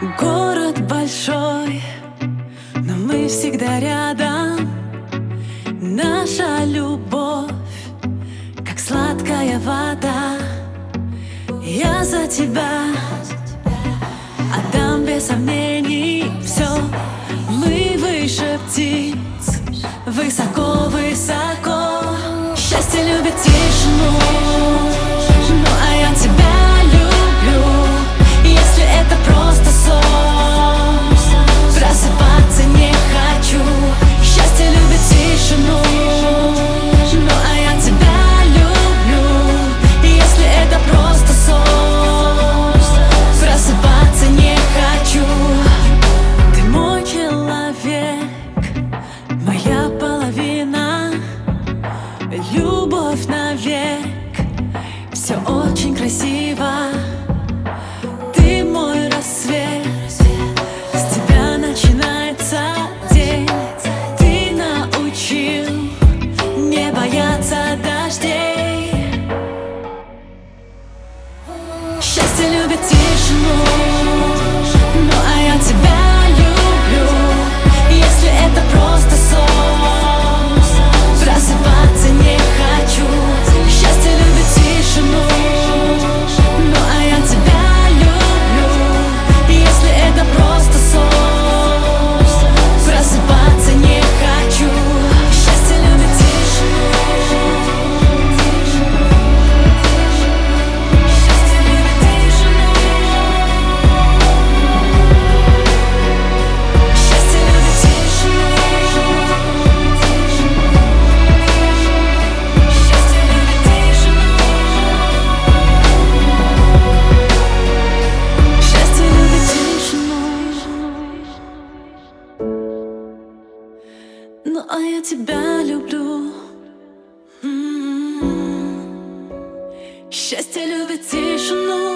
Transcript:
Город большой, но мы всегда рядом. Наша любовь, как сладкая вода. Я за тебя отдам без сомнений все. Мы выше птиц, высоко, высоко. Счастье любит тишину. Любовь навек. Все очень красиво. Ты мой рассвет. С тебя начинается день. Ты научил не бояться дождей. Счастье любит тишину Ну а я тебя люблю М -м -м. Счастье любит тишину